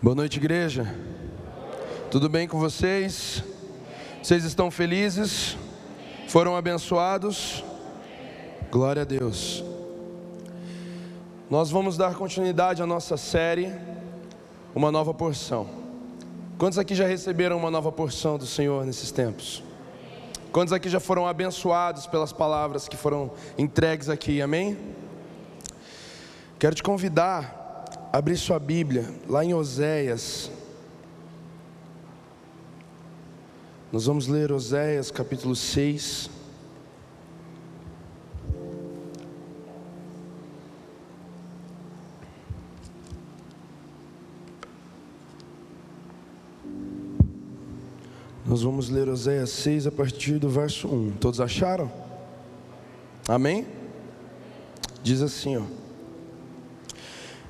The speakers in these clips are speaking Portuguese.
Boa noite, igreja. Tudo bem com vocês? Vocês estão felizes? Foram abençoados? Glória a Deus. Nós vamos dar continuidade à nossa série, uma nova porção. Quantos aqui já receberam uma nova porção do Senhor nesses tempos? Quantos aqui já foram abençoados pelas palavras que foram entregues aqui? Amém? Quero te convidar abrir sua Bíblia lá em Oséias. Nós vamos ler Oséias capítulo 6. Nós vamos ler Oséias 6 a partir do verso 1. Todos acharam? Amém? Diz assim, ó.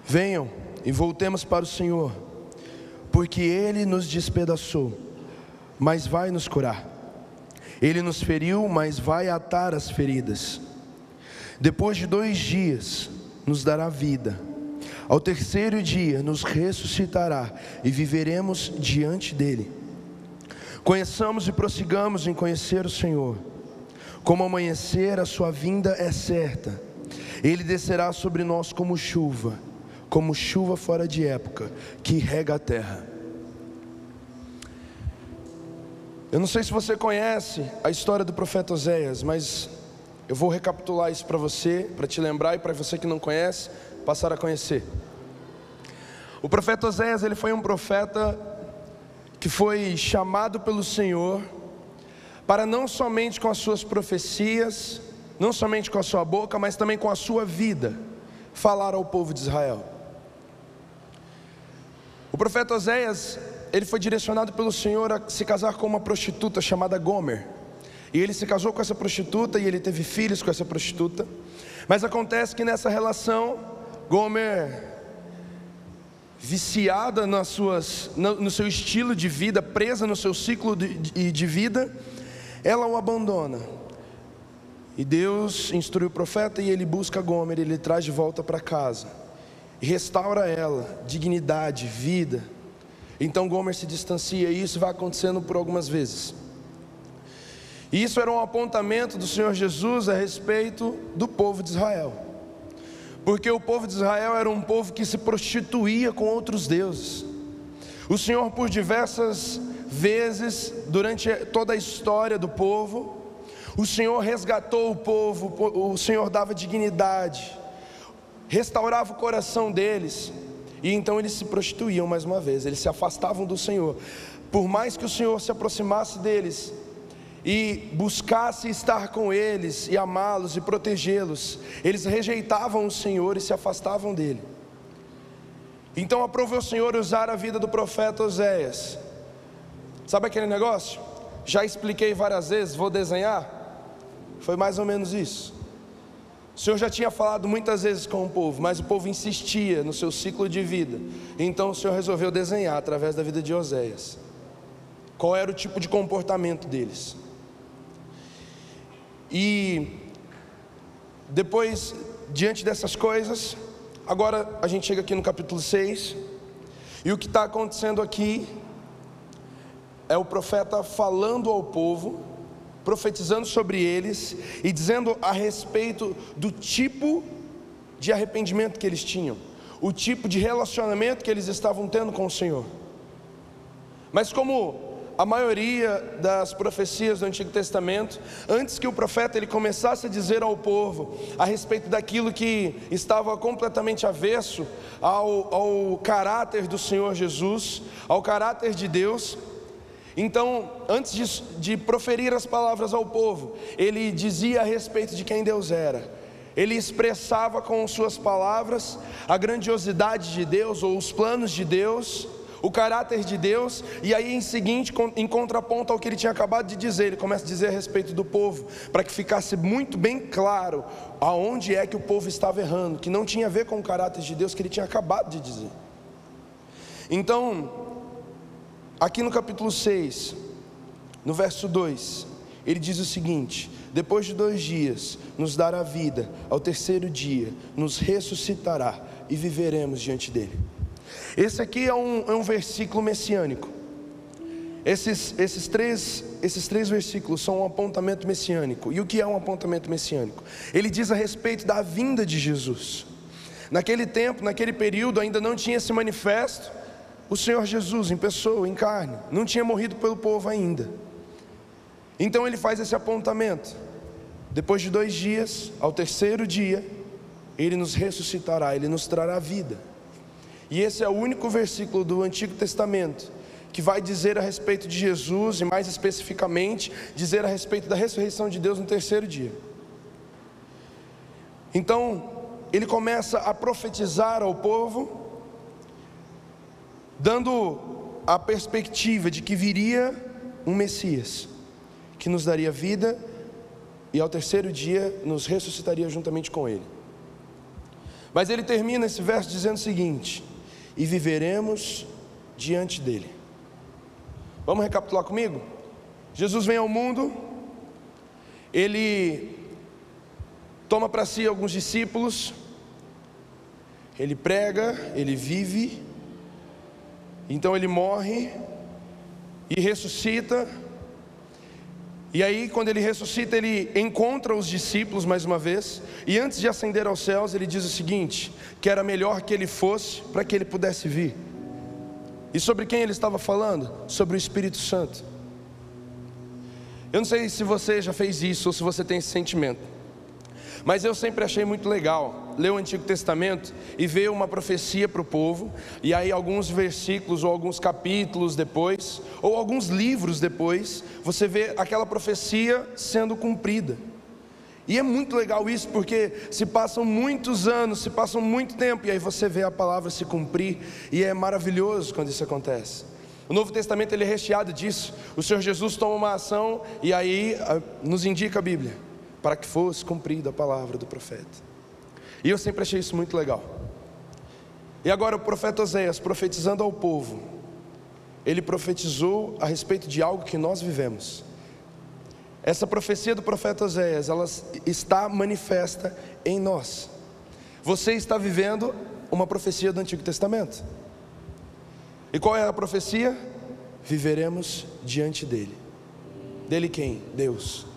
Venham e voltemos para o Senhor, porque Ele nos despedaçou, mas vai nos curar. Ele nos feriu, mas vai atar as feridas. Depois de dois dias, nos dará vida. Ao terceiro dia, nos ressuscitará e viveremos diante dEle. Conheçamos e prossigamos em conhecer o Senhor. Como amanhecer, a sua vinda é certa. Ele descerá sobre nós como chuva, como chuva fora de época, que rega a terra. Eu não sei se você conhece a história do profeta Oséias, mas eu vou recapitular isso para você, para te lembrar e para você que não conhece, passar a conhecer. O profeta Oséias, ele foi um profeta que foi chamado pelo Senhor para não somente com as suas profecias, não somente com a sua boca, mas também com a sua vida, falar ao povo de Israel. O profeta Oséias, ele foi direcionado pelo Senhor a se casar com uma prostituta chamada Gomer. E ele se casou com essa prostituta e ele teve filhos com essa prostituta. Mas acontece que nessa relação, Gomer viciada nas suas, no, seu estilo de vida, presa no seu ciclo de, de vida, ela o abandona. E Deus instrui o profeta e ele busca Gomer, ele traz de volta para casa e restaura ela, dignidade, vida. Então Gomer se distancia e isso vai acontecendo por algumas vezes. E isso era um apontamento do Senhor Jesus a respeito do povo de Israel porque o povo de Israel era um povo que se prostituía com outros deuses. O Senhor, por diversas vezes, durante toda a história do povo, o Senhor resgatou o povo, o Senhor dava dignidade, restaurava o coração deles, e então eles se prostituíam mais uma vez, eles se afastavam do Senhor. Por mais que o Senhor se aproximasse deles, e buscasse estar com eles e amá-los e protegê-los, eles rejeitavam o Senhor e se afastavam dele. Então aprovou o Senhor usar a vida do profeta Oséias. Sabe aquele negócio? Já expliquei várias vezes, vou desenhar? Foi mais ou menos isso. O Senhor já tinha falado muitas vezes com o povo, mas o povo insistia no seu ciclo de vida. Então o Senhor resolveu desenhar através da vida de Oséias. Qual era o tipo de comportamento deles? E depois, diante dessas coisas, agora a gente chega aqui no capítulo 6, e o que está acontecendo aqui é o profeta falando ao povo, profetizando sobre eles e dizendo a respeito do tipo de arrependimento que eles tinham, o tipo de relacionamento que eles estavam tendo com o Senhor. Mas como a maioria das profecias do Antigo Testamento, antes que o profeta ele começasse a dizer ao povo a respeito daquilo que estava completamente avesso ao, ao caráter do Senhor Jesus, ao caráter de Deus, então, antes de, de proferir as palavras ao povo, ele dizia a respeito de quem Deus era. Ele expressava com suas palavras a grandiosidade de Deus ou os planos de Deus o caráter de Deus, e aí em seguinte, em contraponto ao que ele tinha acabado de dizer, ele começa a dizer a respeito do povo, para que ficasse muito bem claro aonde é que o povo estava errando, que não tinha a ver com o caráter de Deus que ele tinha acabado de dizer. Então, aqui no capítulo 6, no verso 2, ele diz o seguinte: Depois de dois dias, nos dará vida, ao terceiro dia, nos ressuscitará e viveremos diante dele. Esse aqui é um, é um versículo messiânico. Esses, esses, três, esses três versículos são um apontamento messiânico. E o que é um apontamento messiânico? Ele diz a respeito da vinda de Jesus. Naquele tempo, naquele período, ainda não tinha se manifesto o Senhor Jesus em pessoa, em carne, não tinha morrido pelo povo ainda. Então ele faz esse apontamento. Depois de dois dias, ao terceiro dia, ele nos ressuscitará, ele nos trará vida. E esse é o único versículo do Antigo Testamento que vai dizer a respeito de Jesus e mais especificamente dizer a respeito da ressurreição de Deus no terceiro dia. Então, ele começa a profetizar ao povo dando a perspectiva de que viria um Messias, que nos daria vida e ao terceiro dia nos ressuscitaria juntamente com Ele. Mas ele termina esse verso dizendo o seguinte: E viveremos diante dele. Vamos recapitular comigo? Jesus vem ao mundo, ele toma para si alguns discípulos, ele prega, ele vive, então ele morre e ressuscita. E aí, quando ele ressuscita, ele encontra os discípulos mais uma vez. E antes de ascender aos céus, ele diz o seguinte: que era melhor que ele fosse para que ele pudesse vir. E sobre quem ele estava falando? Sobre o Espírito Santo. Eu não sei se você já fez isso ou se você tem esse sentimento. Mas eu sempre achei muito legal ler o Antigo Testamento e ver uma profecia para o povo, e aí alguns versículos ou alguns capítulos depois, ou alguns livros depois, você vê aquela profecia sendo cumprida. E é muito legal isso, porque se passam muitos anos, se passam muito tempo, e aí você vê a palavra se cumprir, e é maravilhoso quando isso acontece. O Novo Testamento ele é recheado disso. O Senhor Jesus toma uma ação e aí ah, nos indica a Bíblia para que fosse cumprida a palavra do profeta. E eu sempre achei isso muito legal. E agora o profeta Oséias, profetizando ao povo, ele profetizou a respeito de algo que nós vivemos. Essa profecia do profeta Oséias, ela está manifesta em nós. Você está vivendo uma profecia do Antigo Testamento. E qual é a profecia? Viveremos diante dele. Dele quem? Deus.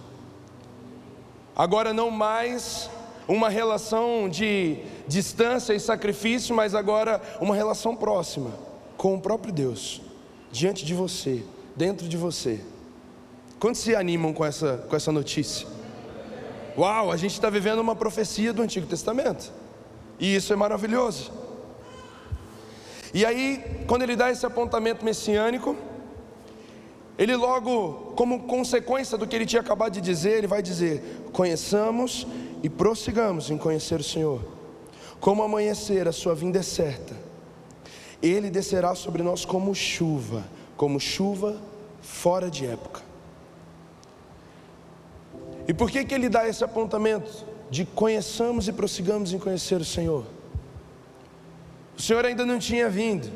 Agora não mais uma relação de distância e sacrifício, mas agora uma relação próxima com o próprio Deus, diante de você, dentro de você. Quantos se animam com essa, com essa notícia? Uau, a gente está vivendo uma profecia do Antigo Testamento, e isso é maravilhoso. E aí, quando ele dá esse apontamento messiânico, ele logo, como consequência do que ele tinha acabado de dizer, ele vai dizer: conheçamos e prossigamos em conhecer o Senhor. Como amanhecer, a sua vinda é certa. Ele descerá sobre nós como chuva, como chuva fora de época. E por que que ele dá esse apontamento de conheçamos e prossigamos em conhecer o Senhor? O Senhor ainda não tinha vindo.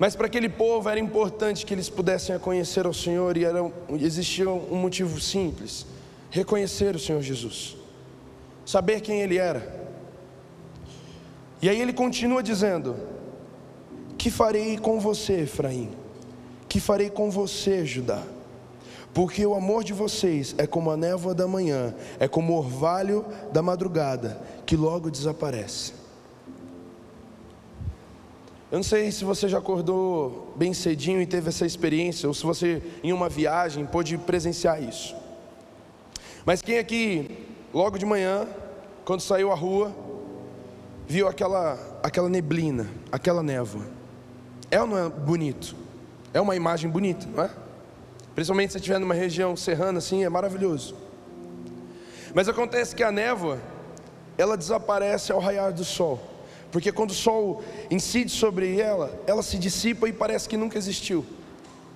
Mas para aquele povo era importante que eles pudessem conhecer ao Senhor e era, existia um motivo simples: reconhecer o Senhor Jesus, saber quem Ele era. E aí ele continua dizendo: Que farei com você, Efraim? Que farei com você, Judá? Porque o amor de vocês é como a névoa da manhã, é como o orvalho da madrugada, que logo desaparece. Eu não sei se você já acordou bem cedinho e teve essa experiência, ou se você, em uma viagem, pôde presenciar isso. Mas quem aqui, logo de manhã, quando saiu à rua, viu aquela, aquela neblina, aquela névoa? É ou não é bonito? É uma imagem bonita, não é? Principalmente se estiver numa região serrana assim, é maravilhoso. Mas acontece que a névoa, ela desaparece ao raiar do sol. Porque quando o sol incide sobre ela, ela se dissipa e parece que nunca existiu.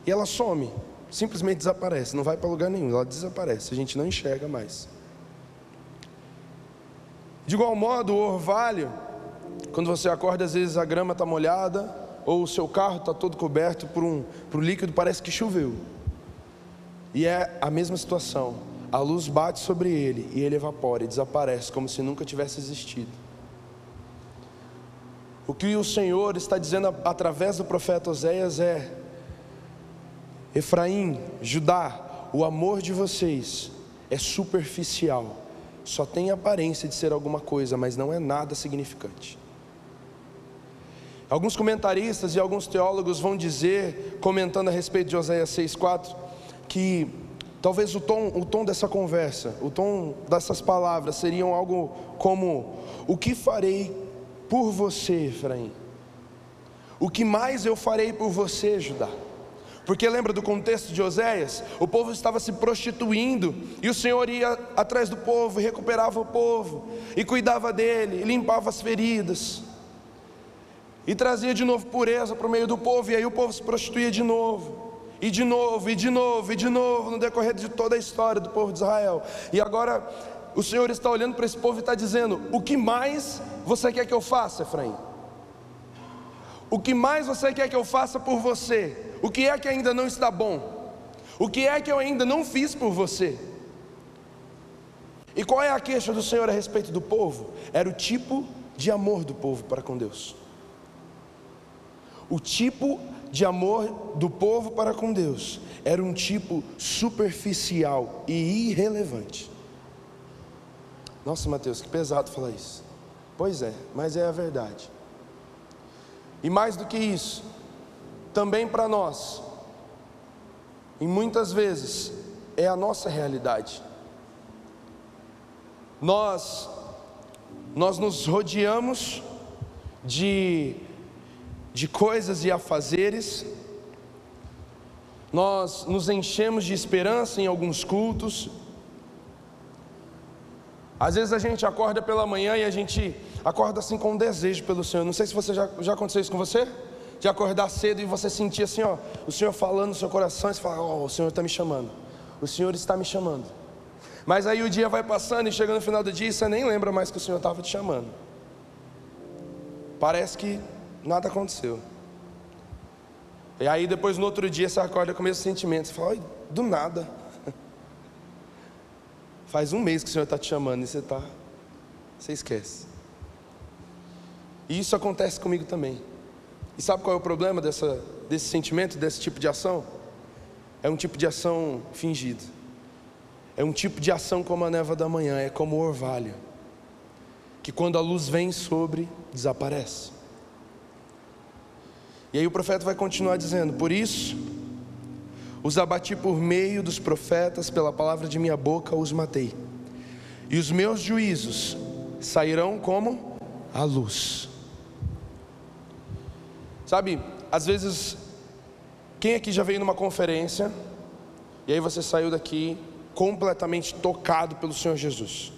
E ela some, simplesmente desaparece, não vai para lugar nenhum, ela desaparece, a gente não enxerga mais. De igual modo, o orvalho, quando você acorda, às vezes a grama está molhada, ou o seu carro está todo coberto por um, por um líquido, parece que choveu. E é a mesma situação. A luz bate sobre ele e ele evapora e desaparece, como se nunca tivesse existido. O que o Senhor está dizendo através do profeta Oséias é: Efraim, Judá, o amor de vocês é superficial, só tem aparência de ser alguma coisa, mas não é nada significante. Alguns comentaristas e alguns teólogos vão dizer, comentando a respeito de Oséias 6,4, que talvez o tom, o tom dessa conversa, o tom dessas palavras seriam algo como: O que farei por você, Efraim? O que mais eu farei por você, Judá? Porque lembra do contexto de Oséias? O povo estava se prostituindo e o Senhor ia atrás do povo, recuperava o povo, e cuidava dele, e limpava as feridas, e trazia de novo pureza para o meio do povo, e aí o povo se prostituía de novo, e de novo, e de novo, e de novo, no decorrer de toda a história do povo de Israel. E agora o Senhor está olhando para esse povo e está dizendo: O que mais você quer que eu faça, Efraim? O que mais você quer que eu faça por você? O que é que ainda não está bom? O que é que eu ainda não fiz por você? E qual é a queixa do Senhor a respeito do povo? Era o tipo de amor do povo para com Deus. O tipo de amor do povo para com Deus era um tipo superficial e irrelevante. Nossa, Mateus, que pesado falar isso. Pois é, mas é a verdade. E mais do que isso, também para nós, e muitas vezes é a nossa realidade. Nós nós nos rodeamos de de coisas e afazeres. Nós nos enchemos de esperança em alguns cultos, às vezes a gente acorda pela manhã e a gente acorda assim com um desejo pelo Senhor. Não sei se você já, já aconteceu isso com você? De acordar cedo e você sentir assim, ó, o Senhor falando no seu coração e você fala, ó, oh, o Senhor está me chamando. O Senhor está me chamando. Mas aí o dia vai passando e chega no final do dia e você nem lembra mais que o Senhor estava te chamando. Parece que nada aconteceu. E aí depois no outro dia você acorda com o mesmo sentimento. Você fala, do nada. Faz um mês que o Senhor está te chamando e você está. Você esquece. E isso acontece comigo também. E sabe qual é o problema dessa, desse sentimento, desse tipo de ação? É um tipo de ação fingido. É um tipo de ação como a neva da manhã, é como o orvalho, que quando a luz vem sobre, desaparece. E aí o profeta vai continuar dizendo: Por isso, os abati por meio dos profetas, pela palavra de minha boca os matei. E os meus juízos sairão como a luz. Sabe, às vezes, quem aqui já veio numa conferência e aí você saiu daqui completamente tocado pelo Senhor Jesus?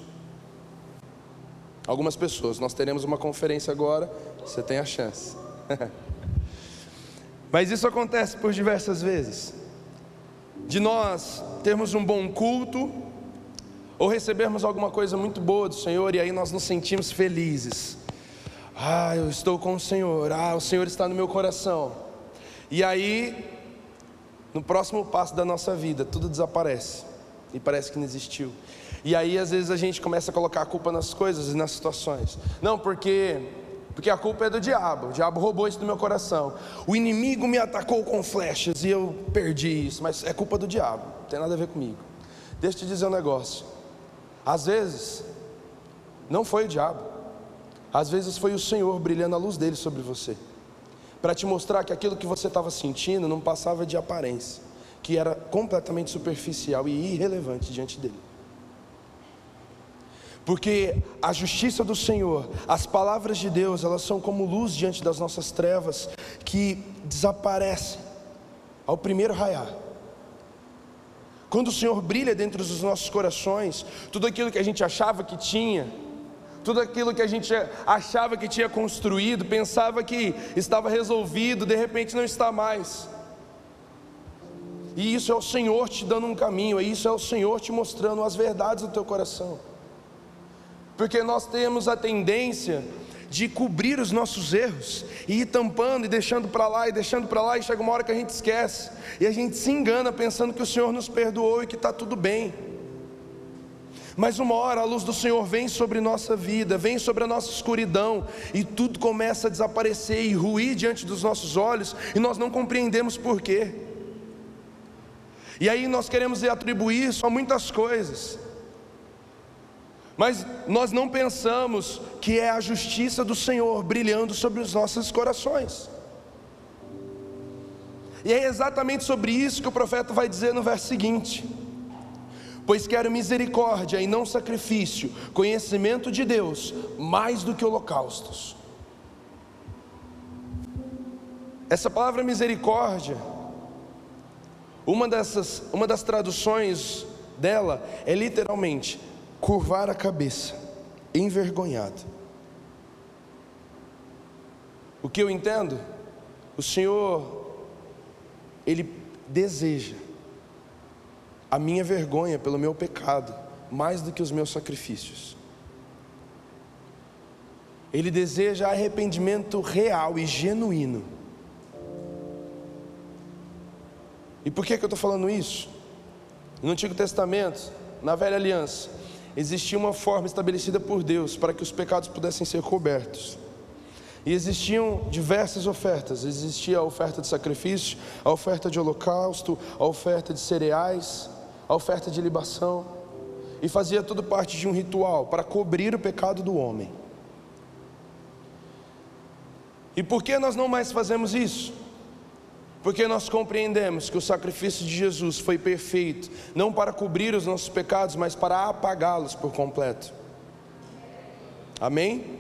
Algumas pessoas, nós teremos uma conferência agora, você tem a chance. Mas isso acontece por diversas vezes de nós termos um bom culto, ou recebermos alguma coisa muito boa do Senhor e aí nós nos sentimos felizes. Ah, eu estou com o Senhor, ah, o Senhor está no meu coração. E aí, no próximo passo da nossa vida, tudo desaparece e parece que não existiu. E aí, às vezes, a gente começa a colocar a culpa nas coisas e nas situações. Não, porque porque a culpa é do diabo. O diabo roubou isso do meu coração. O inimigo me atacou com flechas e eu perdi isso, mas é culpa do diabo. Não tem nada a ver comigo. Deixa eu te dizer um negócio. Às vezes não foi o diabo. Às vezes foi o Senhor brilhando a luz dele sobre você. Para te mostrar que aquilo que você estava sentindo não passava de aparência, que era completamente superficial e irrelevante diante dele porque a justiça do Senhor, as palavras de Deus, elas são como luz diante das nossas trevas que desaparecem ao primeiro raiar. Quando o Senhor brilha dentro dos nossos corações, tudo aquilo que a gente achava que tinha, tudo aquilo que a gente achava que tinha construído, pensava que estava resolvido, de repente não está mais. E isso é o Senhor te dando um caminho, e isso é o Senhor te mostrando as verdades do teu coração porque nós temos a tendência de cobrir os nossos erros e ir tampando e deixando para lá e deixando para lá, e chega uma hora que a gente esquece e a gente se engana pensando que o Senhor nos perdoou e que está tudo bem. Mas uma hora a luz do Senhor vem sobre nossa vida, vem sobre a nossa escuridão, e tudo começa a desaparecer e ruir diante dos nossos olhos, e nós não compreendemos por quê. E aí nós queremos atribuir isso a muitas coisas, mas nós não pensamos que é a justiça do Senhor brilhando sobre os nossos corações. E é exatamente sobre isso que o profeta vai dizer no verso seguinte pois quero misericórdia e não sacrifício, conhecimento de Deus, mais do que holocaustos. Essa palavra misericórdia, uma dessas, uma das traduções dela é literalmente curvar a cabeça, envergonhado. O que eu entendo? O Senhor, Ele deseja a minha vergonha pelo meu pecado mais do que os meus sacrifícios. Ele deseja arrependimento real e genuíno. E por que, que eu estou falando isso? No Antigo Testamento, na Velha Aliança, existia uma forma estabelecida por Deus para que os pecados pudessem ser cobertos. E existiam diversas ofertas: existia a oferta de sacrifício, a oferta de holocausto, a oferta de cereais, a oferta de libação, e fazia tudo parte de um ritual para cobrir o pecado do homem. E por que nós não mais fazemos isso? Porque nós compreendemos que o sacrifício de Jesus foi perfeito, não para cobrir os nossos pecados, mas para apagá-los por completo. Amém?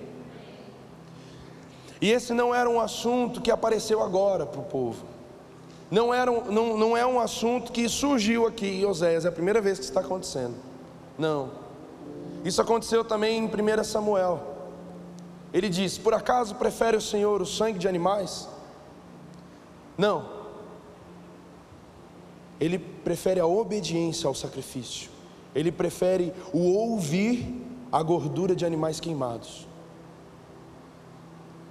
E esse não era um assunto que apareceu agora para o povo. Não, era um, não, não é um assunto que surgiu aqui em Oséias, é a primeira vez que está acontecendo. Não. Isso aconteceu também em 1 Samuel. Ele diz: Por acaso prefere o Senhor o sangue de animais? Não. Ele prefere a obediência ao sacrifício. Ele prefere o ouvir a gordura de animais queimados.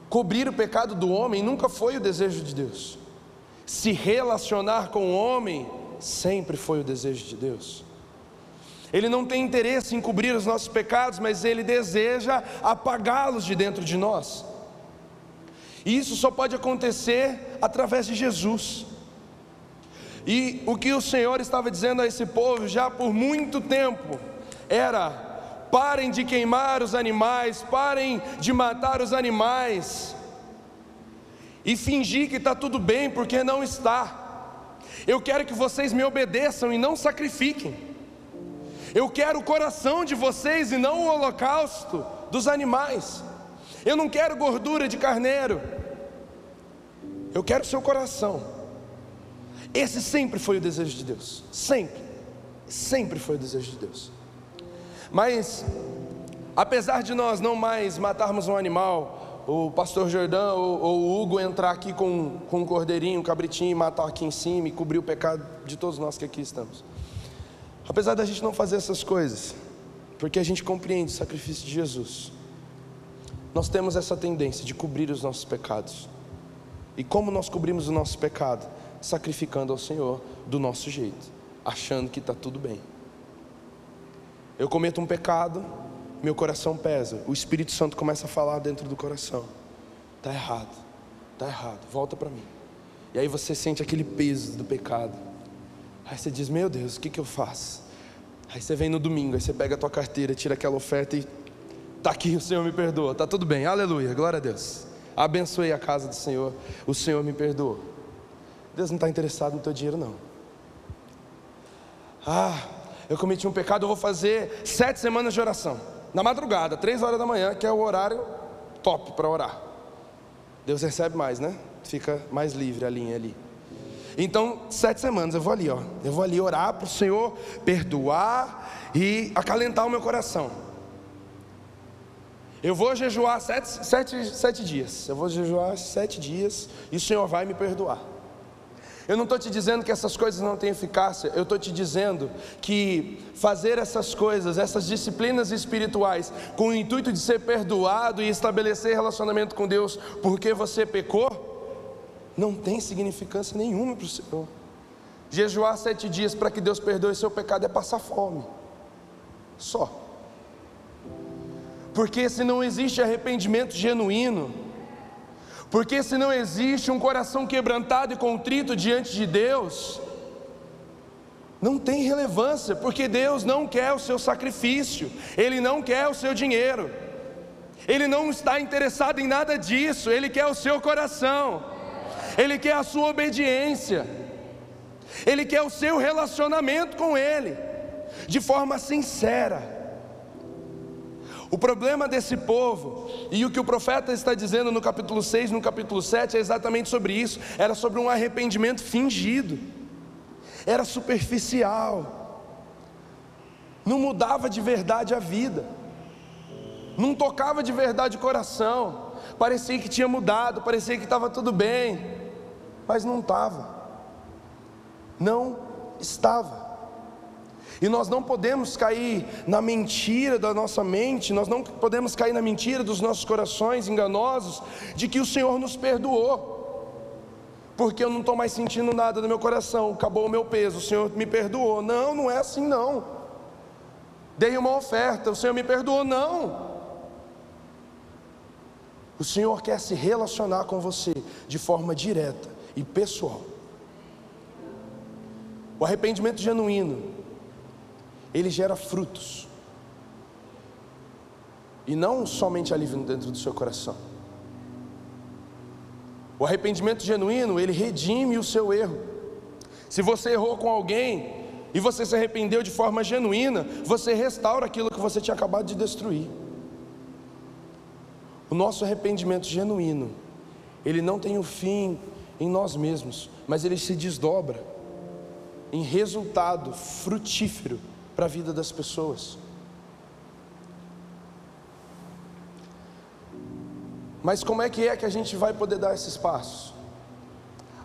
Cobrir o pecado do homem nunca foi o desejo de Deus se relacionar com o homem sempre foi o desejo de Deus. Ele não tem interesse em cobrir os nossos pecados, mas ele deseja apagá-los de dentro de nós. E isso só pode acontecer através de Jesus. E o que o Senhor estava dizendo a esse povo já por muito tempo era: parem de queimar os animais, parem de matar os animais, e fingir que está tudo bem, porque não está. Eu quero que vocês me obedeçam e não sacrifiquem. Eu quero o coração de vocês e não o holocausto dos animais. Eu não quero gordura de carneiro. Eu quero seu coração. Esse sempre foi o desejo de Deus. Sempre. Sempre foi o desejo de Deus. Mas, apesar de nós não mais matarmos um animal, o pastor Jordão ou, ou, o Hugo entrar aqui com, com um cordeirinho, um cabritinho e matar aqui em cima e cobrir o pecado de todos nós que aqui estamos. Apesar da gente não fazer essas coisas, porque a gente compreende o sacrifício de Jesus, nós temos essa tendência de cobrir os nossos pecados. E como nós cobrimos o nosso pecado? Sacrificando ao Senhor do nosso jeito, achando que está tudo bem. Eu cometo um pecado, meu coração pesa. O Espírito Santo começa a falar dentro do coração: está errado, está errado, volta para mim. E aí você sente aquele peso do pecado. Aí você diz: Meu Deus, o que, que eu faço? Aí você vem no domingo, aí você pega a tua carteira, tira aquela oferta e tá aqui, o Senhor me perdoa, tá tudo bem, aleluia, glória a Deus. Abençoei a casa do Senhor, o Senhor me perdoa. Deus não está interessado no teu dinheiro, não. Ah, eu cometi um pecado, eu vou fazer sete semanas de oração na madrugada, três horas da manhã, que é o horário top para orar. Deus recebe mais, né? Fica mais livre a linha ali. Então, sete semanas eu vou ali, ó. Eu vou ali orar para o Senhor perdoar e acalentar o meu coração. Eu vou jejuar sete, sete, sete dias. Eu vou jejuar sete dias e o Senhor vai me perdoar. Eu não estou te dizendo que essas coisas não têm eficácia, eu estou te dizendo que fazer essas coisas, essas disciplinas espirituais, com o intuito de ser perdoado e estabelecer relacionamento com Deus porque você pecou, não tem significância nenhuma para o Senhor. Jejuar sete dias para que Deus perdoe seu pecado é passar fome. Só. Porque se não existe arrependimento genuíno, porque se não existe um coração quebrantado e contrito diante de Deus, não tem relevância, porque Deus não quer o seu sacrifício, Ele não quer o seu dinheiro, Ele não está interessado em nada disso, Ele quer o seu coração, Ele quer a sua obediência, Ele quer o seu relacionamento com Ele, de forma sincera. O problema desse povo, e o que o profeta está dizendo no capítulo 6, no capítulo 7, é exatamente sobre isso: era sobre um arrependimento fingido. Era superficial, não mudava de verdade a vida, não tocava de verdade o coração, parecia que tinha mudado, parecia que estava tudo bem, mas não estava, não estava. E nós não podemos cair na mentira da nossa mente, nós não podemos cair na mentira dos nossos corações enganosos de que o Senhor nos perdoou porque eu não estou mais sentindo nada no meu coração, acabou o meu peso, o Senhor me perdoou. Não, não é assim não. Dei uma oferta, o Senhor me perdoou, não. O Senhor quer se relacionar com você de forma direta e pessoal. O arrependimento genuíno, ele gera frutos. E não somente alívio dentro do seu coração. O arrependimento genuíno, ele redime o seu erro. Se você errou com alguém e você se arrependeu de forma genuína, você restaura aquilo que você tinha acabado de destruir. O nosso arrependimento genuíno, ele não tem o um fim em nós mesmos, mas ele se desdobra em resultado frutífero para a vida das pessoas. Mas como é que é que a gente vai poder dar esses passos?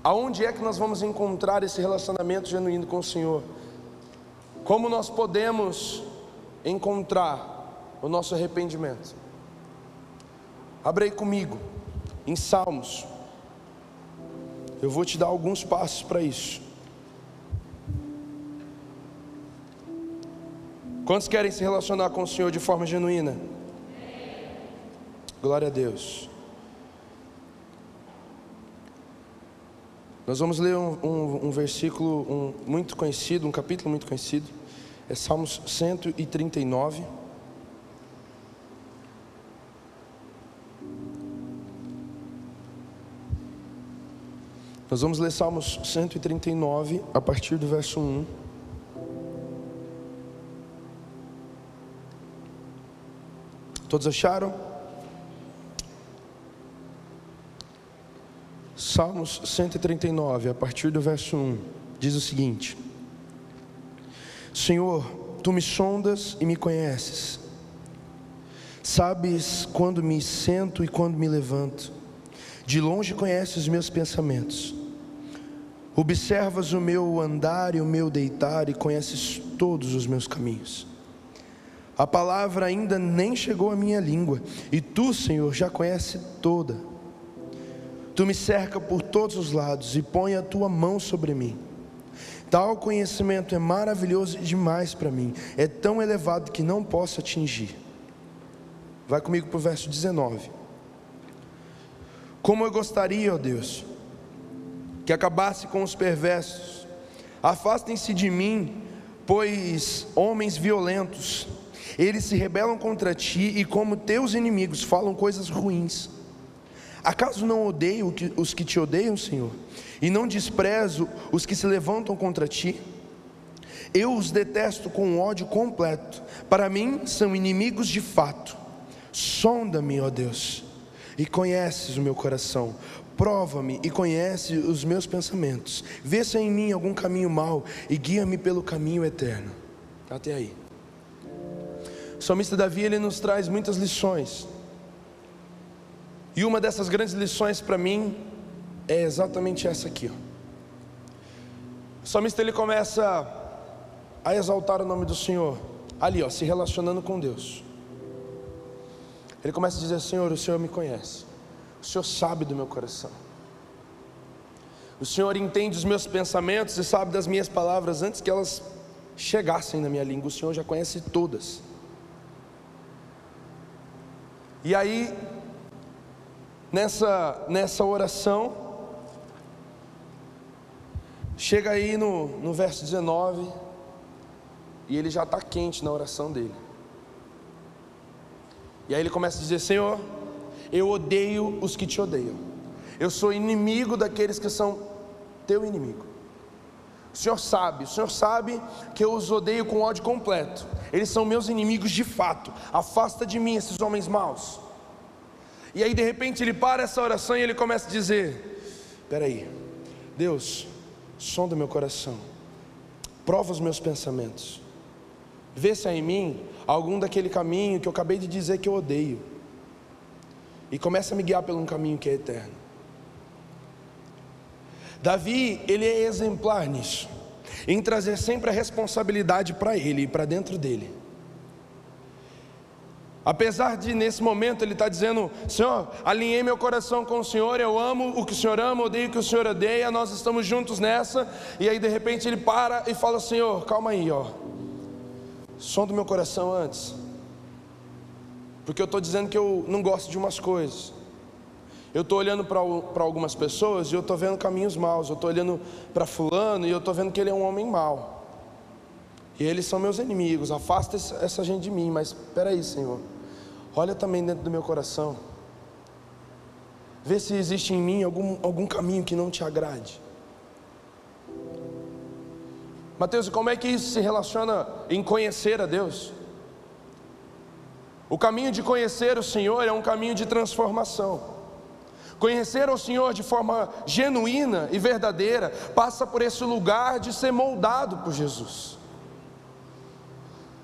Aonde é que nós vamos encontrar esse relacionamento genuíno com o Senhor? Como nós podemos encontrar o nosso arrependimento? Abra aí comigo, em Salmos. Eu vou te dar alguns passos para isso. Quantos querem se relacionar com o Senhor de forma genuína? Glória a Deus. Nós vamos ler um, um, um versículo um, muito conhecido, um capítulo muito conhecido, é Salmos 139. Nós vamos ler Salmos 139 a partir do verso 1. Todos acharam? Salmos 139, a partir do verso 1, diz o seguinte: Senhor, tu me sondas e me conheces, sabes quando me sento e quando me levanto, de longe conheces os meus pensamentos, observas o meu andar e o meu deitar e conheces todos os meus caminhos. A palavra ainda nem chegou à minha língua, e tu, Senhor, já conheces toda. Tu me cerca por todos os lados e põe a tua mão sobre mim. Tal conhecimento é maravilhoso demais para mim, é tão elevado que não posso atingir. Vai comigo para o verso 19. Como eu gostaria, ó Deus, que acabasse com os perversos, afastem-se de mim, pois homens violentos, eles se rebelam contra ti e, como teus inimigos, falam coisas ruins. Acaso não odeio os que te odeiam, Senhor? E não desprezo os que se levantam contra ti? Eu os detesto com ódio completo. Para mim são inimigos de fato. Sonda-me, ó Deus, e conheces o meu coração. Prova-me e conhece os meus pensamentos. Vê se em mim algum caminho mau e guia-me pelo caminho eterno. Até aí. O salmista Davi ele nos traz muitas lições e uma dessas grandes lições para mim é exatamente essa aqui. Ó. O salmista ele começa a exaltar o nome do Senhor, ali, ó, se relacionando com Deus. Ele começa a dizer: Senhor, o Senhor me conhece, o Senhor sabe do meu coração, o Senhor entende os meus pensamentos e sabe das minhas palavras antes que elas chegassem na minha língua, o Senhor já conhece todas. E aí, nessa, nessa oração, chega aí no, no verso 19, e ele já está quente na oração dele. E aí ele começa a dizer: Senhor, eu odeio os que te odeiam, eu sou inimigo daqueles que são teu inimigo. O Senhor sabe, o Senhor sabe que eu os odeio com ódio completo. Eles são meus inimigos de fato. Afasta de mim esses homens maus. E aí de repente ele para essa oração e ele começa a dizer: Espera aí, Deus, sonda meu coração, prova os meus pensamentos, vê se há em mim algum daquele caminho que eu acabei de dizer que eu odeio, e começa a me guiar por um caminho que é eterno. Davi, ele é exemplar nisso, em trazer sempre a responsabilidade para ele e para dentro dele. Apesar de nesse momento ele está dizendo: Senhor, alinhei meu coração com o Senhor, eu amo o que o Senhor ama, odeio o que o Senhor odeia, nós estamos juntos nessa. E aí de repente ele para e fala: Senhor, calma aí, ó, som do meu coração antes, porque eu estou dizendo que eu não gosto de umas coisas. Eu estou olhando para algumas pessoas e eu estou vendo caminhos maus. Eu estou olhando para Fulano e eu estou vendo que ele é um homem mau. E eles são meus inimigos. Afasta essa gente de mim. Mas espera aí, Senhor. Olha também dentro do meu coração. Vê se existe em mim algum, algum caminho que não te agrade. Mateus, como é que isso se relaciona em conhecer a Deus? O caminho de conhecer o Senhor é um caminho de transformação. Conhecer o Senhor de forma genuína e verdadeira passa por esse lugar de ser moldado por Jesus.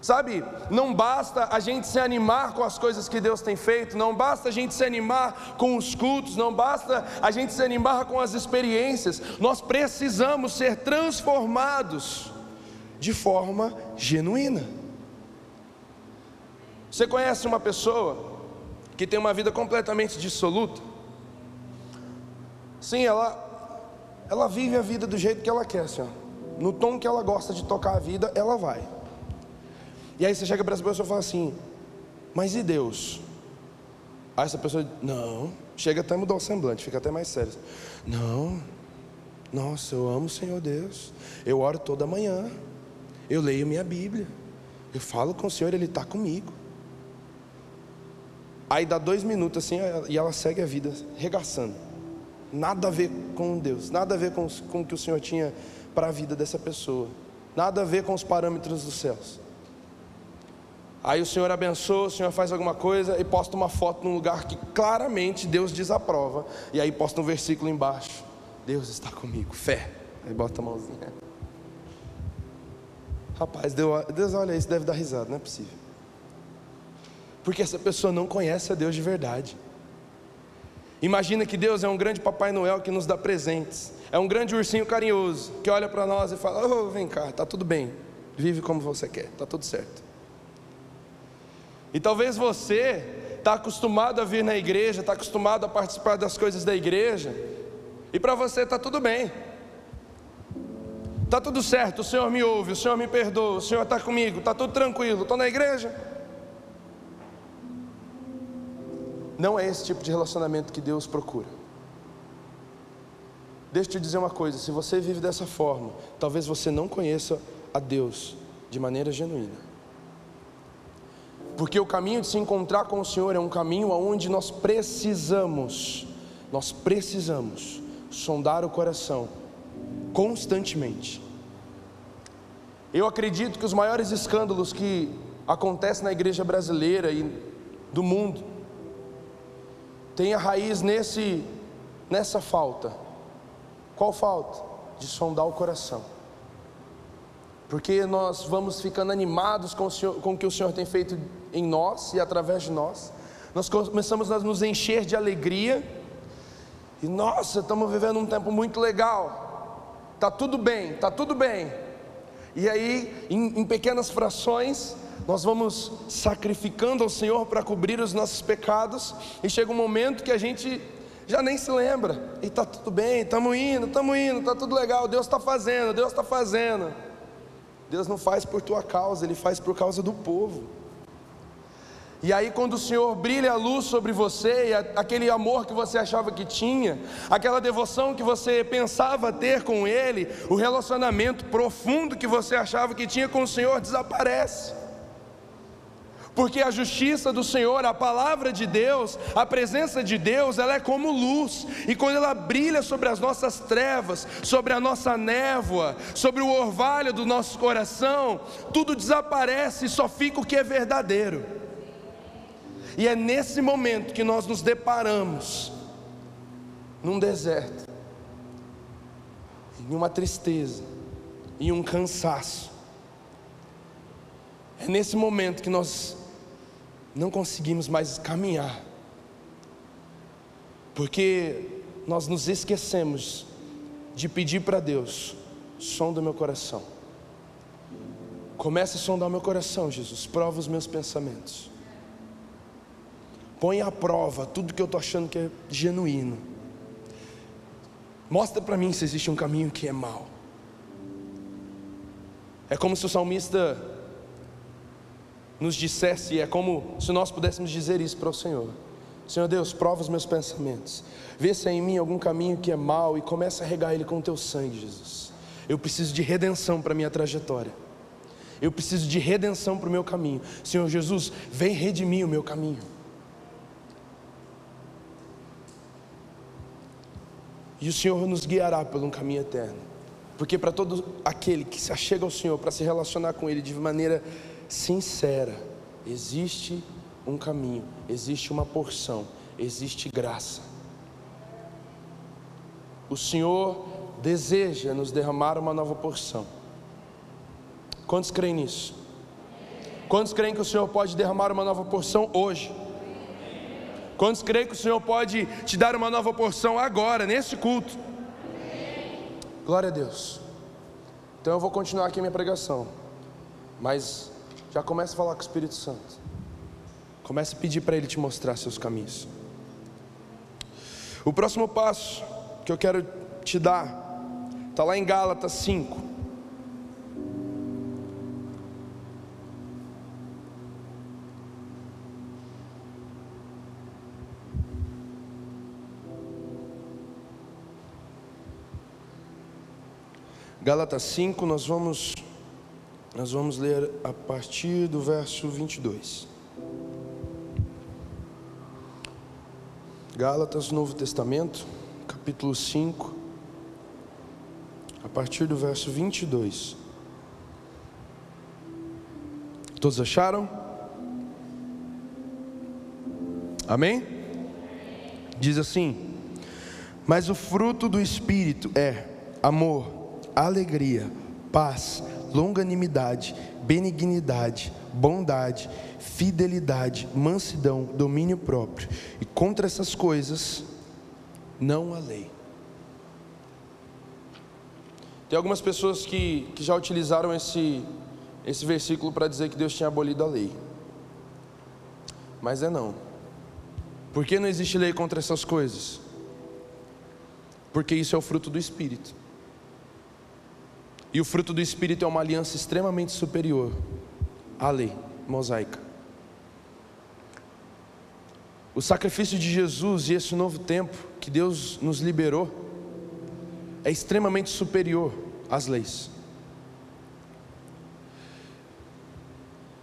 Sabe, não basta a gente se animar com as coisas que Deus tem feito, não basta a gente se animar com os cultos, não basta a gente se animar com as experiências, nós precisamos ser transformados de forma genuína. Você conhece uma pessoa que tem uma vida completamente dissoluta? Sim, ela, ela vive a vida do jeito que ela quer, ó. no tom que ela gosta de tocar a vida, ela vai. E aí você chega para essa pessoa e fala assim: Mas e Deus? Aí essa pessoa, não, chega até mudar o semblante, fica até mais sério. Não, nossa, eu amo o Senhor Deus, eu oro toda manhã, eu leio minha Bíblia, eu falo com o Senhor, Ele está comigo. Aí dá dois minutos assim e ela segue a vida, regaçando. Nada a ver com Deus, nada a ver com, com o que o Senhor tinha para a vida dessa pessoa, nada a ver com os parâmetros dos céus. Aí o Senhor abençoa, o Senhor faz alguma coisa e posta uma foto num lugar que claramente Deus desaprova, e aí posta um versículo embaixo: Deus está comigo, fé. Aí bota a mãozinha. Rapaz, Deus, Deus olha isso, deve dar risada, não é possível. Porque essa pessoa não conhece a Deus de verdade. Imagina que Deus é um grande Papai Noel que nos dá presentes. É um grande ursinho carinhoso que olha para nós e fala: oh, vem cá, tá tudo bem. Vive como você quer, tá tudo certo. E talvez você está acostumado a vir na igreja, está acostumado a participar das coisas da igreja, e para você está tudo bem. Está tudo certo, o Senhor me ouve, o Senhor me perdoa, o Senhor está comigo, está tudo tranquilo, estou na igreja. Não é esse tipo de relacionamento que Deus procura. Deixa eu te dizer uma coisa: se você vive dessa forma, talvez você não conheça a Deus de maneira genuína. Porque o caminho de se encontrar com o Senhor é um caminho aonde nós precisamos, nós precisamos sondar o coração constantemente. Eu acredito que os maiores escândalos que acontecem na igreja brasileira e do mundo tem a raiz nesse nessa falta. Qual falta? De sondar o coração. Porque nós vamos ficando animados com o, Senhor, com o que o Senhor tem feito em nós e através de nós. Nós começamos a nos encher de alegria. E nossa, estamos vivendo um tempo muito legal. Tá tudo bem, tá tudo bem. E aí, em, em pequenas frações, nós vamos sacrificando ao Senhor para cobrir os nossos pecados, e chega um momento que a gente já nem se lembra, e está tudo bem, estamos indo, estamos indo, está tudo legal, Deus está fazendo, Deus está fazendo. Deus não faz por tua causa, Ele faz por causa do povo. E aí, quando o Senhor brilha a luz sobre você, e aquele amor que você achava que tinha, aquela devoção que você pensava ter com Ele, o relacionamento profundo que você achava que tinha com o Senhor desaparece. Porque a justiça do Senhor, a palavra de Deus, a presença de Deus, ela é como luz, e quando ela brilha sobre as nossas trevas, sobre a nossa névoa, sobre o orvalho do nosso coração, tudo desaparece e só fica o que é verdadeiro. E é nesse momento que nós nos deparamos num deserto, em uma tristeza, em um cansaço. É nesse momento que nós não conseguimos mais caminhar, porque nós nos esquecemos de pedir para Deus: som do meu coração. Comece a sondar o meu coração, Jesus, prova os meus pensamentos. Põe à prova tudo que eu estou achando que é genuíno. Mostra para mim se existe um caminho que é mau. É como se o salmista nos dissesse, é como se nós pudéssemos dizer isso para o Senhor. Senhor Deus, prova os meus pensamentos. Vê se há em mim algum caminho que é mau e começa a regar ele com o teu sangue, Jesus. Eu preciso de redenção para a minha trajetória. Eu preciso de redenção para o meu caminho. Senhor Jesus, vem redimir o meu caminho. E o Senhor nos guiará por um caminho eterno. Porque para todo aquele que se achega ao Senhor para se relacionar com Ele de maneira sincera, existe um caminho, existe uma porção, existe graça. O Senhor deseja nos derramar uma nova porção. Quantos creem nisso? Quantos creem que o Senhor pode derramar uma nova porção hoje? Quantos creem que o Senhor pode te dar uma nova porção agora, nesse culto? Glória a Deus. Então eu vou continuar aqui a minha pregação. Mas já começa a falar com o Espírito Santo. Comece a pedir para Ele te mostrar seus caminhos. O próximo passo que eu quero te dar está lá em Gálatas 5. Gálatas 5, nós vamos nós vamos ler a partir do verso 22. Gálatas, Novo Testamento, capítulo 5, a partir do verso 22. Todos acharam? Amém? Diz assim: Mas o fruto do Espírito é amor alegria, paz, longanimidade, benignidade, bondade, fidelidade, mansidão, domínio próprio. E contra essas coisas não há lei. Tem algumas pessoas que, que já utilizaram esse, esse versículo para dizer que Deus tinha abolido a lei. Mas é não. Por que não existe lei contra essas coisas? Porque isso é o fruto do Espírito. E o fruto do Espírito é uma aliança extremamente superior à lei mosaica. O sacrifício de Jesus e esse novo tempo que Deus nos liberou é extremamente superior às leis.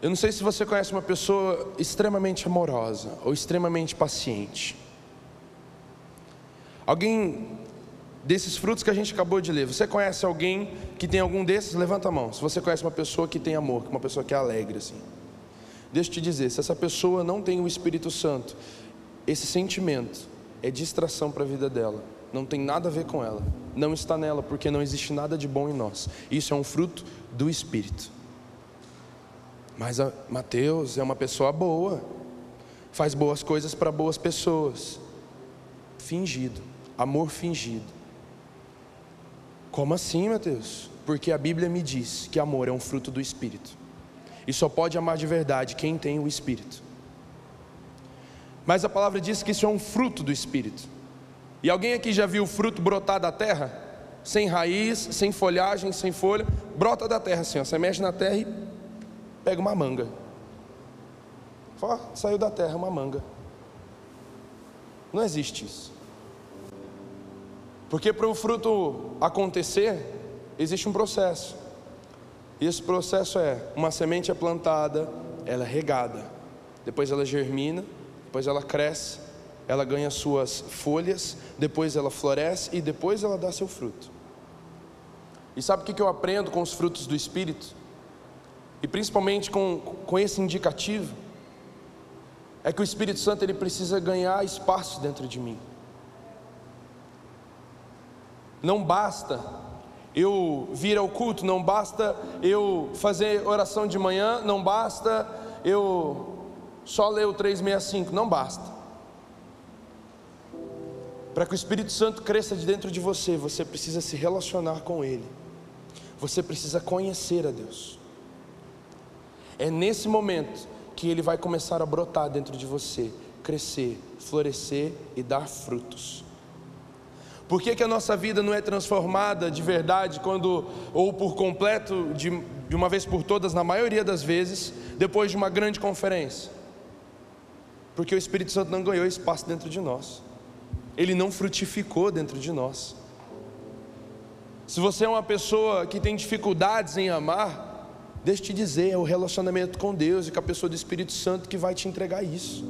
Eu não sei se você conhece uma pessoa extremamente amorosa ou extremamente paciente. Alguém desses frutos que a gente acabou de ler, você conhece alguém que tem algum desses? Levanta a mão. Se você conhece uma pessoa que tem amor, uma pessoa que é alegre, assim. Deixa eu te dizer, se essa pessoa não tem o Espírito Santo, esse sentimento é distração para a vida dela. Não tem nada a ver com ela. Não está nela, porque não existe nada de bom em nós. Isso é um fruto do Espírito. Mas Mateus é uma pessoa boa, faz boas coisas para boas pessoas. Fingido, amor fingido. Como assim, Mateus? Porque a Bíblia me diz que amor é um fruto do Espírito. E só pode amar de verdade quem tem o Espírito. Mas a palavra diz que isso é um fruto do Espírito. E alguém aqui já viu o fruto brotar da terra? sem raiz, sem folhagem, sem folha, brota da terra assim, ó. Você mexe na terra e pega uma manga. Ó, saiu da terra uma manga. Não existe isso. Porque para o fruto acontecer, existe um processo. E esse processo é: uma semente é plantada, ela é regada, depois ela germina, depois ela cresce, ela ganha suas folhas, depois ela floresce e depois ela dá seu fruto. E sabe o que eu aprendo com os frutos do Espírito? E principalmente com, com esse indicativo? É que o Espírito Santo ele precisa ganhar espaço dentro de mim. Não basta eu vir ao culto, não basta eu fazer oração de manhã, não basta eu só ler o 365, não basta. Para que o Espírito Santo cresça de dentro de você, você precisa se relacionar com Ele, você precisa conhecer a Deus. É nesse momento que Ele vai começar a brotar dentro de você, crescer, florescer e dar frutos. Por que, que a nossa vida não é transformada de verdade quando, ou por completo, de, de uma vez por todas, na maioria das vezes, depois de uma grande conferência? Porque o Espírito Santo não ganhou espaço dentro de nós ele não frutificou dentro de nós. Se você é uma pessoa que tem dificuldades em amar, deixa eu te dizer, é o relacionamento com Deus e com a pessoa do Espírito Santo que vai te entregar isso.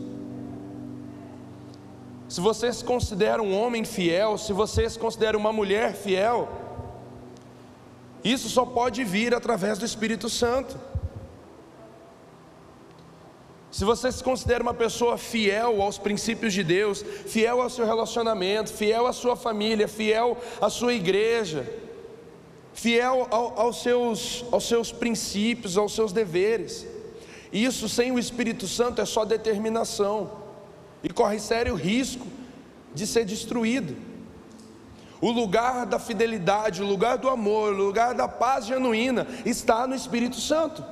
Se você se considera um homem fiel, se você se considera uma mulher fiel, isso só pode vir através do Espírito Santo. Se você se considera uma pessoa fiel aos princípios de Deus, fiel ao seu relacionamento, fiel à sua família, fiel à sua igreja, fiel ao, aos, seus, aos seus princípios, aos seus deveres, isso sem o Espírito Santo é só determinação e corre sério risco de ser destruído. O lugar da fidelidade, o lugar do amor, o lugar da paz genuína está no Espírito Santo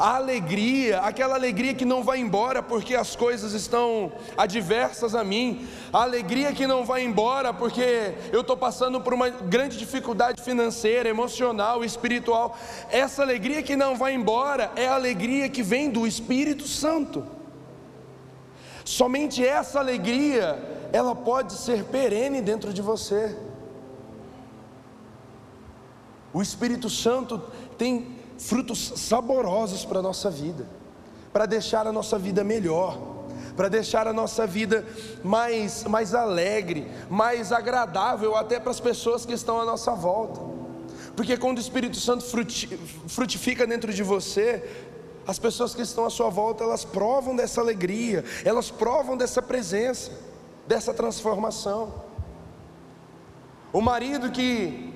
a alegria, aquela alegria que não vai embora porque as coisas estão adversas a mim, a alegria que não vai embora porque eu estou passando por uma grande dificuldade financeira, emocional, espiritual. Essa alegria que não vai embora é a alegria que vem do Espírito Santo. Somente essa alegria, ela pode ser perene dentro de você. O Espírito Santo tem frutos saborosos para a nossa vida, para deixar a nossa vida melhor, para deixar a nossa vida mais, mais alegre, mais agradável até para as pessoas que estão à nossa volta. Porque quando o Espírito Santo frutifica dentro de você, as pessoas que estão à sua volta, elas provam dessa alegria, elas provam dessa presença, dessa transformação. O marido que,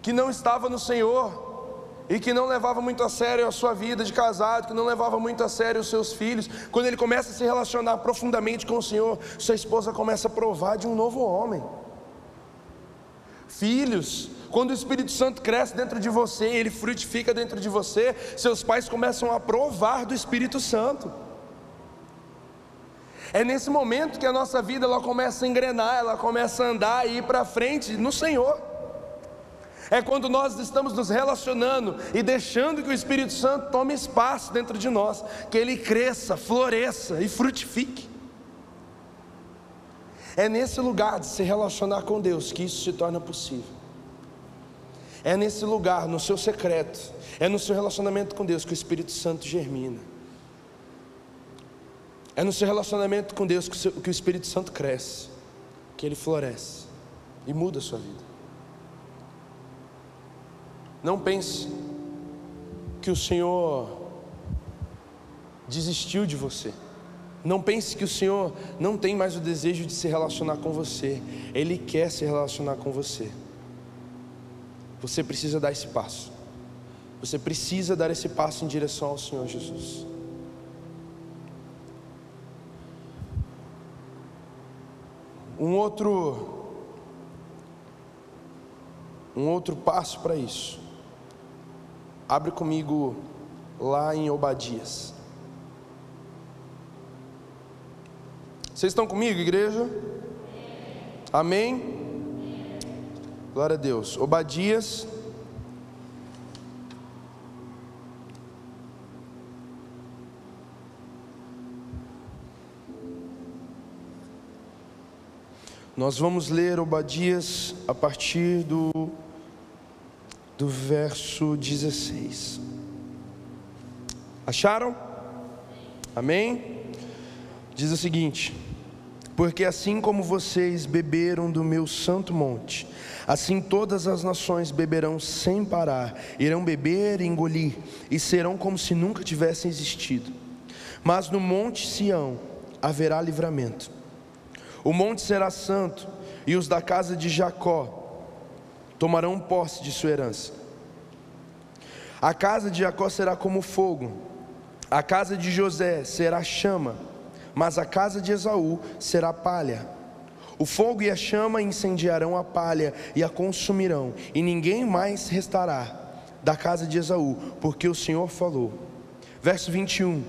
que não estava no Senhor, e que não levava muito a sério a sua vida de casado, que não levava muito a sério os seus filhos, quando ele começa a se relacionar profundamente com o Senhor, sua esposa começa a provar de um novo homem. Filhos, quando o Espírito Santo cresce dentro de você, ele frutifica dentro de você, seus pais começam a provar do Espírito Santo. É nesse momento que a nossa vida ela começa a engrenar, ela começa a andar e ir para frente no Senhor é quando nós estamos nos relacionando e deixando que o Espírito Santo tome espaço dentro de nós, que ele cresça, floresça e frutifique. É nesse lugar de se relacionar com Deus que isso se torna possível. É nesse lugar, no seu secreto, é no seu relacionamento com Deus que o Espírito Santo germina. É no seu relacionamento com Deus que o Espírito Santo cresce, que ele floresce e muda a sua vida. Não pense que o Senhor desistiu de você. Não pense que o Senhor não tem mais o desejo de se relacionar com você. Ele quer se relacionar com você. Você precisa dar esse passo. Você precisa dar esse passo em direção ao Senhor Jesus. Um outro um outro passo para isso Abre comigo lá em Obadias. Vocês estão comigo, igreja? Amém? Glória a Deus. Obadias. Nós vamos ler Obadias a partir do, do verso 16. Acharam? Amém? Diz o seguinte: Porque assim como vocês beberam do meu santo monte, Assim todas as nações beberão sem parar, irão beber e engolir, e serão como se nunca tivessem existido. Mas no monte Sião haverá livramento. O monte será santo, e os da casa de Jacó tomarão posse de sua herança. A casa de Jacó será como fogo, a casa de José será chama, mas a casa de Esaú será palha. O fogo e a chama incendiarão a palha e a consumirão, e ninguém mais restará da casa de Esaú, porque o Senhor falou. Verso 21: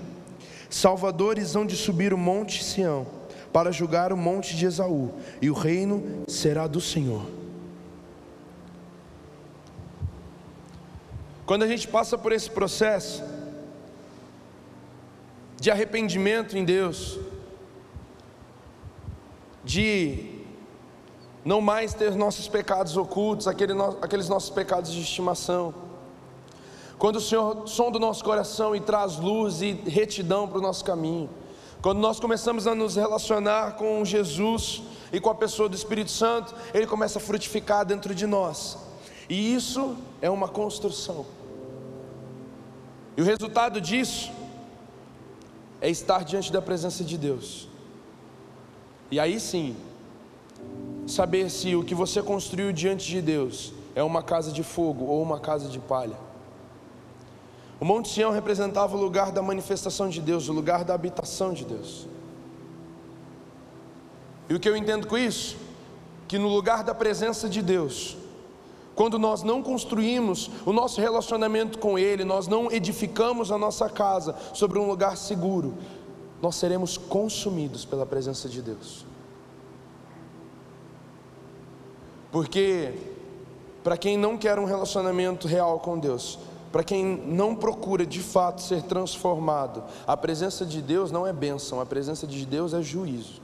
Salvadores hão de subir o monte Sião, para julgar o monte de Esaú, e o reino será do Senhor. Quando a gente passa por esse processo de arrependimento em Deus, de não mais ter nossos pecados ocultos, aqueles nossos pecados de estimação. Quando o Senhor sonda o nosso coração e traz luz e retidão para o nosso caminho. Quando nós começamos a nos relacionar com Jesus e com a pessoa do Espírito Santo, ele começa a frutificar dentro de nós. E isso é uma construção. E o resultado disso é estar diante da presença de Deus. E aí sim, saber se o que você construiu diante de Deus é uma casa de fogo ou uma casa de palha. O Monte Sião representava o lugar da manifestação de Deus, o lugar da habitação de Deus. E o que eu entendo com isso? Que no lugar da presença de Deus, quando nós não construímos o nosso relacionamento com Ele, nós não edificamos a nossa casa sobre um lugar seguro, nós seremos consumidos pela presença de Deus. Porque, para quem não quer um relacionamento real com Deus, para quem não procura de fato ser transformado, a presença de Deus não é bênção, a presença de Deus é juízo.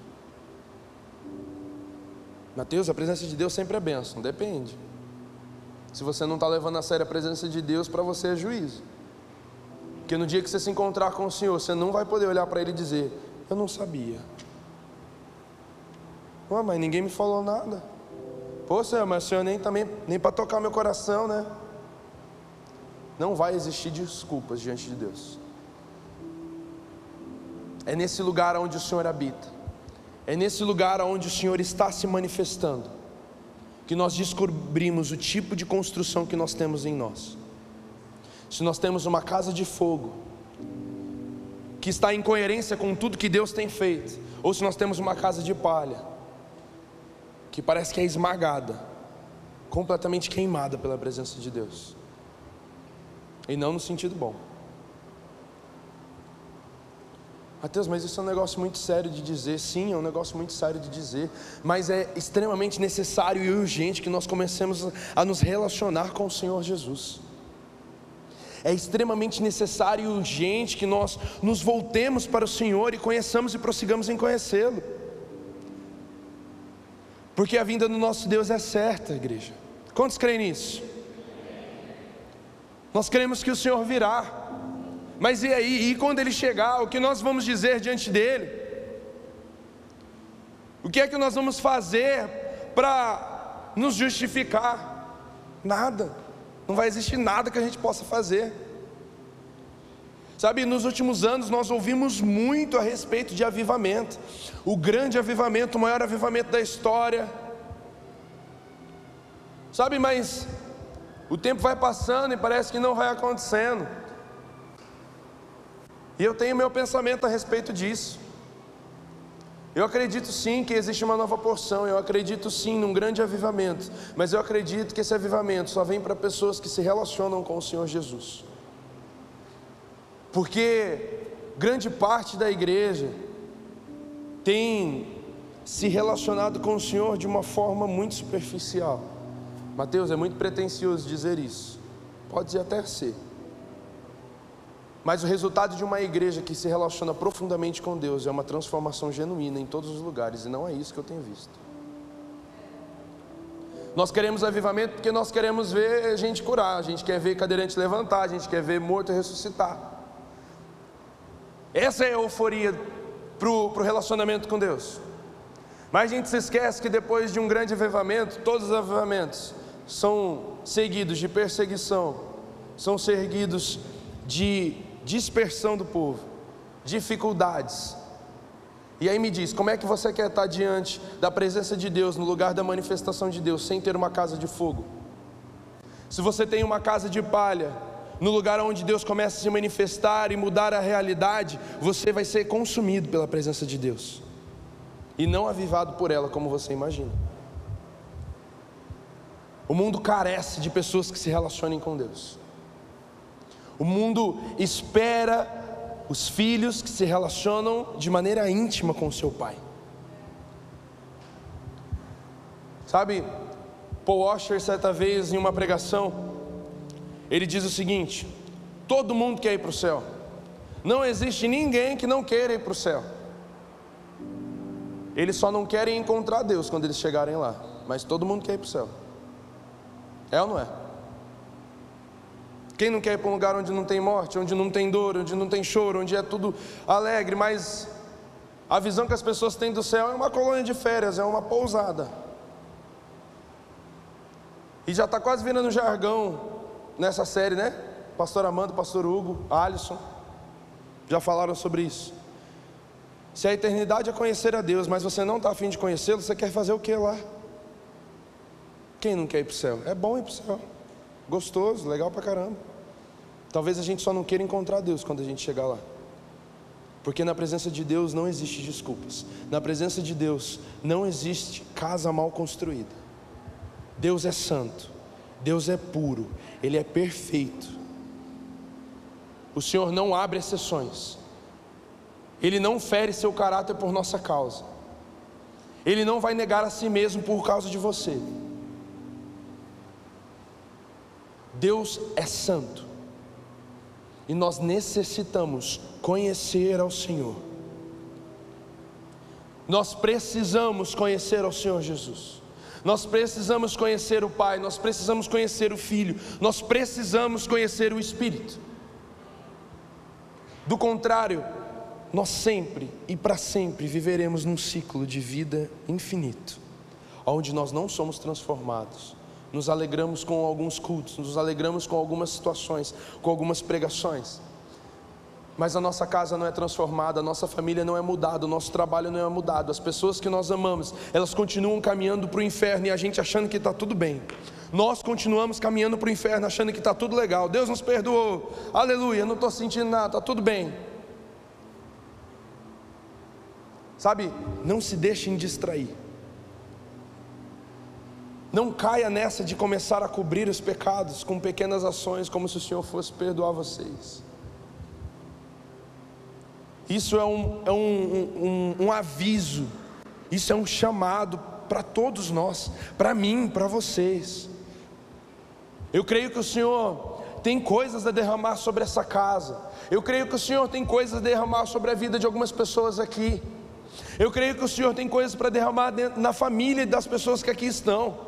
Mateus, a presença de Deus sempre é bênção, depende. Se você não está levando a sério a presença de Deus, para você é juízo. Porque no dia que você se encontrar com o Senhor, você não vai poder olhar para Ele e dizer: Eu não sabia. Ué, mas ninguém me falou nada. Pô, Senhor, mas o Senhor nem também, nem para tocar meu coração, né? Não vai existir desculpas diante de Deus. É nesse lugar onde o Senhor habita. É nesse lugar onde o Senhor está se manifestando que nós descobrimos o tipo de construção que nós temos em nós se nós temos uma casa de fogo, que está em coerência com tudo que Deus tem feito, ou se nós temos uma casa de palha, que parece que é esmagada, completamente queimada pela presença de Deus, e não no sentido bom. Mateus, mas isso é um negócio muito sério de dizer. Sim, é um negócio muito sério de dizer, mas é extremamente necessário e urgente que nós comecemos a nos relacionar com o Senhor Jesus é extremamente necessário e urgente que nós nos voltemos para o Senhor e conheçamos e prossigamos em conhecê-lo. Porque a vinda do nosso Deus é certa, igreja. Quantos creem nisso? Nós cremos que o Senhor virá. Mas e aí? E quando ele chegar, o que nós vamos dizer diante dele? O que é que nós vamos fazer para nos justificar? Nada. Não vai existir nada que a gente possa fazer. Sabe, nos últimos anos nós ouvimos muito a respeito de avivamento, o grande avivamento, o maior avivamento da história. Sabe, mas o tempo vai passando e parece que não vai acontecendo. E eu tenho meu pensamento a respeito disso. Eu acredito sim que existe uma nova porção, eu acredito sim num grande avivamento, mas eu acredito que esse avivamento só vem para pessoas que se relacionam com o Senhor Jesus. Porque grande parte da igreja tem se relacionado com o Senhor de uma forma muito superficial, Mateus, é muito pretensioso dizer isso. Pode até ser. Mas o resultado de uma igreja que se relaciona profundamente com Deus é uma transformação genuína em todos os lugares, e não é isso que eu tenho visto. Nós queremos avivamento porque nós queremos ver gente curar, a gente quer ver cadeirante levantar, a gente quer ver morto ressuscitar. Essa é a euforia para o relacionamento com Deus. Mas a gente se esquece que depois de um grande avivamento, todos os avivamentos são seguidos de perseguição, são seguidos de dispersão do povo, dificuldades. E aí me diz, como é que você quer estar diante da presença de Deus, no lugar da manifestação de Deus, sem ter uma casa de fogo? Se você tem uma casa de palha, no lugar onde Deus começa a se manifestar e mudar a realidade, você vai ser consumido pela presença de Deus e não avivado por ela, como você imagina. O mundo carece de pessoas que se relacionem com Deus. O mundo espera os filhos que se relacionam de maneira íntima com seu pai. Sabe, Paul Washer, certa vez, em uma pregação, ele diz o seguinte: todo mundo quer ir para o céu, não existe ninguém que não queira ir para o céu. Eles só não querem encontrar Deus quando eles chegarem lá, mas todo mundo quer ir para o céu. É ou não é? Quem não quer ir para um lugar onde não tem morte, onde não tem dor, onde não tem choro, onde é tudo alegre, mas a visão que as pessoas têm do céu é uma colônia de férias, é uma pousada. E já está quase virando jargão nessa série, né? Pastor Amando, Pastor Hugo, Alisson, já falaram sobre isso. Se a eternidade é conhecer a Deus, mas você não está afim de conhecê-lo, você quer fazer o que lá? Quem não quer ir para o céu? É bom ir para o céu. Gostoso, legal pra caramba. Talvez a gente só não queira encontrar Deus quando a gente chegar lá. Porque na presença de Deus não existe desculpas. Na presença de Deus não existe casa mal construída. Deus é santo. Deus é puro. Ele é perfeito. O Senhor não abre exceções. Ele não fere seu caráter por nossa causa. Ele não vai negar a si mesmo por causa de você. Deus é santo. E nós necessitamos conhecer ao Senhor. Nós precisamos conhecer ao Senhor Jesus. Nós precisamos conhecer o Pai, nós precisamos conhecer o Filho, nós precisamos conhecer o Espírito. Do contrário, nós sempre e para sempre viveremos num ciclo de vida infinito, onde nós não somos transformados, nos alegramos com alguns cultos, nos alegramos com algumas situações, com algumas pregações. Mas a nossa casa não é transformada, a nossa família não é mudada, o nosso trabalho não é mudado, as pessoas que nós amamos, elas continuam caminhando para o inferno e a gente achando que está tudo bem. Nós continuamos caminhando para o inferno achando que está tudo legal. Deus nos perdoou, aleluia, não estou sentindo nada, está tudo bem. Sabe, não se deixem distrair. Não caia nessa de começar a cobrir os pecados com pequenas ações, como se o Senhor fosse perdoar vocês. Isso é um, é um, um, um aviso, isso é um chamado para todos nós, para mim, para vocês. Eu creio que o Senhor tem coisas a derramar sobre essa casa, eu creio que o Senhor tem coisas a derramar sobre a vida de algumas pessoas aqui. Eu creio que o Senhor tem coisas para derramar na família das pessoas que aqui estão.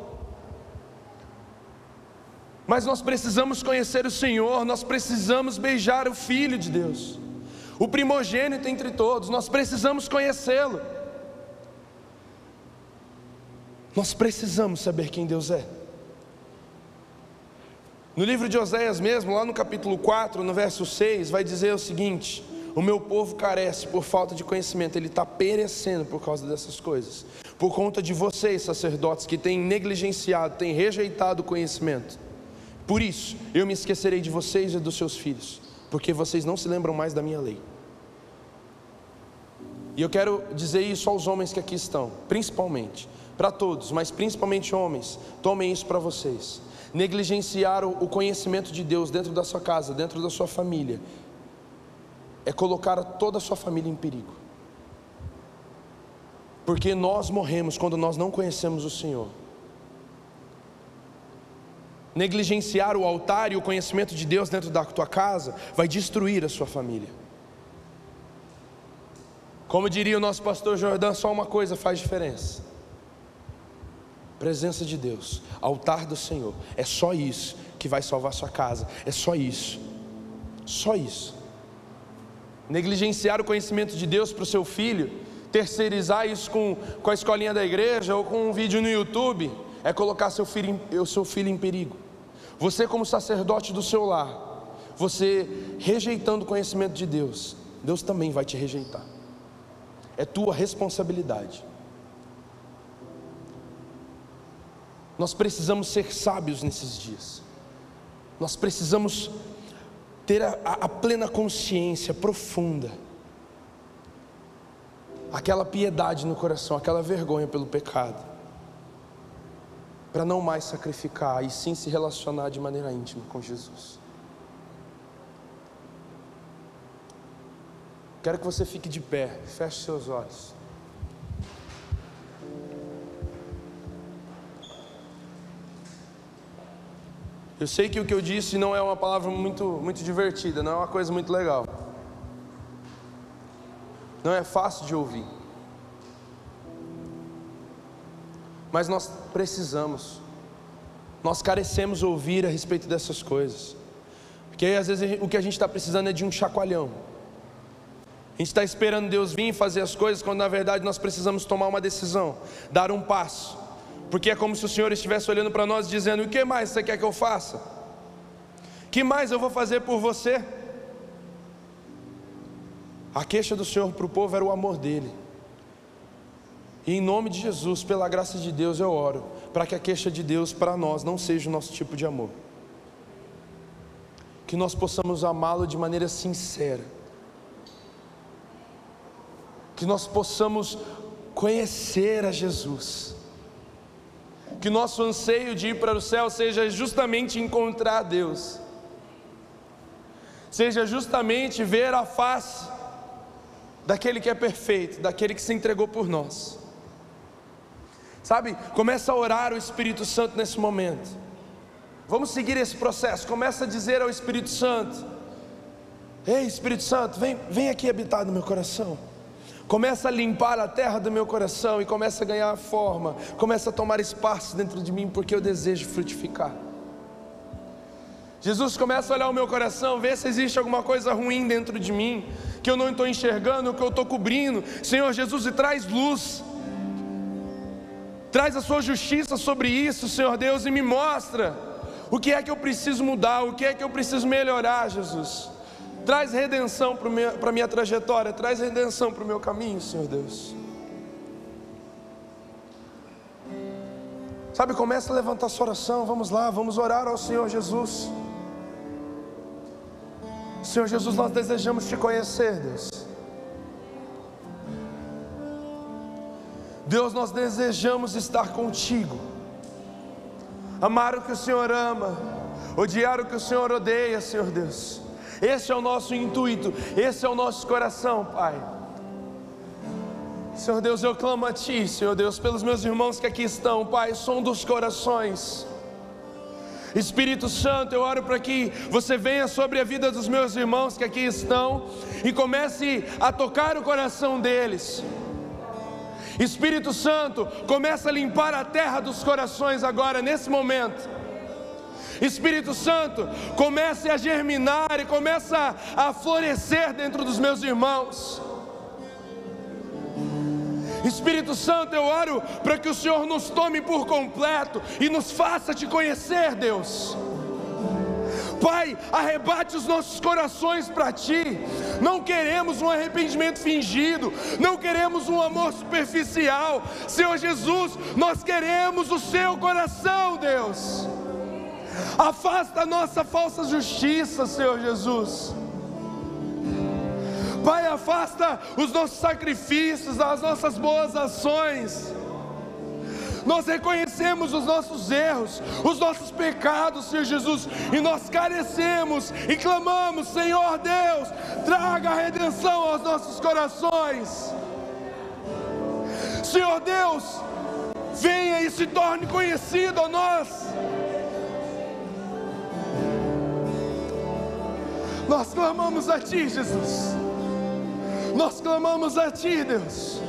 Mas nós precisamos conhecer o Senhor, nós precisamos beijar o Filho de Deus, o primogênito entre todos, nós precisamos conhecê-lo. Nós precisamos saber quem Deus é. No livro de Oséias mesmo, lá no capítulo 4, no verso 6, vai dizer o seguinte: O meu povo carece por falta de conhecimento, ele está perecendo por causa dessas coisas, por conta de vocês, sacerdotes, que têm negligenciado, têm rejeitado o conhecimento. Por isso, eu me esquecerei de vocês e dos seus filhos, porque vocês não se lembram mais da minha lei. E eu quero dizer isso aos homens que aqui estão, principalmente, para todos, mas principalmente homens, tomem isso para vocês. Negligenciar o conhecimento de Deus dentro da sua casa, dentro da sua família, é colocar toda a sua família em perigo. Porque nós morremos quando nós não conhecemos o Senhor. Negligenciar o altar e o conhecimento de Deus dentro da tua casa vai destruir a sua família. Como diria o nosso pastor Jordão, só uma coisa faz diferença: presença de Deus, altar do Senhor. É só isso que vai salvar sua casa. É só isso. Só isso. Negligenciar o conhecimento de Deus para o seu filho, terceirizar isso com, com a escolinha da igreja ou com um vídeo no YouTube, é colocar seu filho, o seu filho em perigo. Você, como sacerdote do seu lar, você rejeitando o conhecimento de Deus, Deus também vai te rejeitar. É tua responsabilidade. Nós precisamos ser sábios nesses dias. Nós precisamos ter a, a, plena consciência profunda, aquela piedade no coração, aquela vergonha pelo pecado para não mais sacrificar e sim se relacionar de maneira íntima com Jesus. Quero que você fique de pé, feche seus olhos. Eu sei que o que eu disse não é uma palavra muito, muito divertida, não é uma coisa muito legal. Não é fácil de ouvir. Mas nós precisamos, nós carecemos ouvir a respeito dessas coisas, porque às vezes o que a gente está precisando é de um chacoalhão. A gente está esperando Deus vir fazer as coisas, quando na verdade nós precisamos tomar uma decisão, dar um passo, porque é como se o Senhor estivesse olhando para nós dizendo: O que mais você quer que eu faça? Que mais eu vou fazer por você? A queixa do Senhor para o povo era o amor dele. E em nome de Jesus, pela graça de Deus, eu oro para que a queixa de Deus para nós não seja o nosso tipo de amor. Que nós possamos amá-lo de maneira sincera. Que nós possamos conhecer a Jesus. Que nosso anseio de ir para o céu seja justamente encontrar a Deus. Seja justamente ver a face daquele que é perfeito, daquele que se entregou por nós. Sabe? Começa a orar o Espírito Santo nesse momento. Vamos seguir esse processo. Começa a dizer ao Espírito Santo: Ei, Espírito Santo, vem, vem aqui habitar no meu coração. Começa a limpar a terra do meu coração e começa a ganhar forma. Começa a tomar espaço dentro de mim, porque eu desejo frutificar. Jesus começa a olhar o meu coração, ver se existe alguma coisa ruim dentro de mim, que eu não estou enxergando, que eu estou cobrindo. Senhor Jesus, e traz luz. Traz a sua justiça sobre isso, Senhor Deus, e me mostra o que é que eu preciso mudar, o que é que eu preciso melhorar, Jesus. Traz redenção para a minha trajetória, traz redenção para o meu caminho, Senhor Deus. Sabe, começa a levantar sua oração, vamos lá, vamos orar ao Senhor Jesus. Senhor Jesus, nós desejamos te conhecer, Deus. Deus, nós desejamos estar contigo, amar o que o Senhor ama, odiar o que o Senhor odeia, Senhor Deus. Esse é o nosso intuito, esse é o nosso coração, Pai. Senhor Deus, eu clamo a Ti, Senhor Deus, pelos meus irmãos que aqui estão, Pai, som dos corações. Espírito Santo, eu oro para que você venha sobre a vida dos meus irmãos que aqui estão e comece a tocar o coração deles. Espírito Santo, começa a limpar a terra dos corações agora, nesse momento. Espírito Santo, comece a germinar e começa a florescer dentro dos meus irmãos. Espírito Santo, eu oro para que o Senhor nos tome por completo e nos faça te conhecer, Deus. Pai, arrebate os nossos corações para Ti. Não queremos um arrependimento fingido, não queremos um amor superficial. Senhor Jesus, nós queremos o Seu coração, Deus. Afasta a nossa falsa justiça, Senhor Jesus. Pai, afasta os nossos sacrifícios, as nossas boas ações nós reconhecemos os nossos erros, os nossos pecados, Senhor Jesus, e nós carecemos e clamamos: Senhor Deus, traga a redenção aos nossos corações. Senhor Deus, venha e se torne conhecido a nós. Nós clamamos a Ti, Jesus. Nós clamamos a Ti, Deus.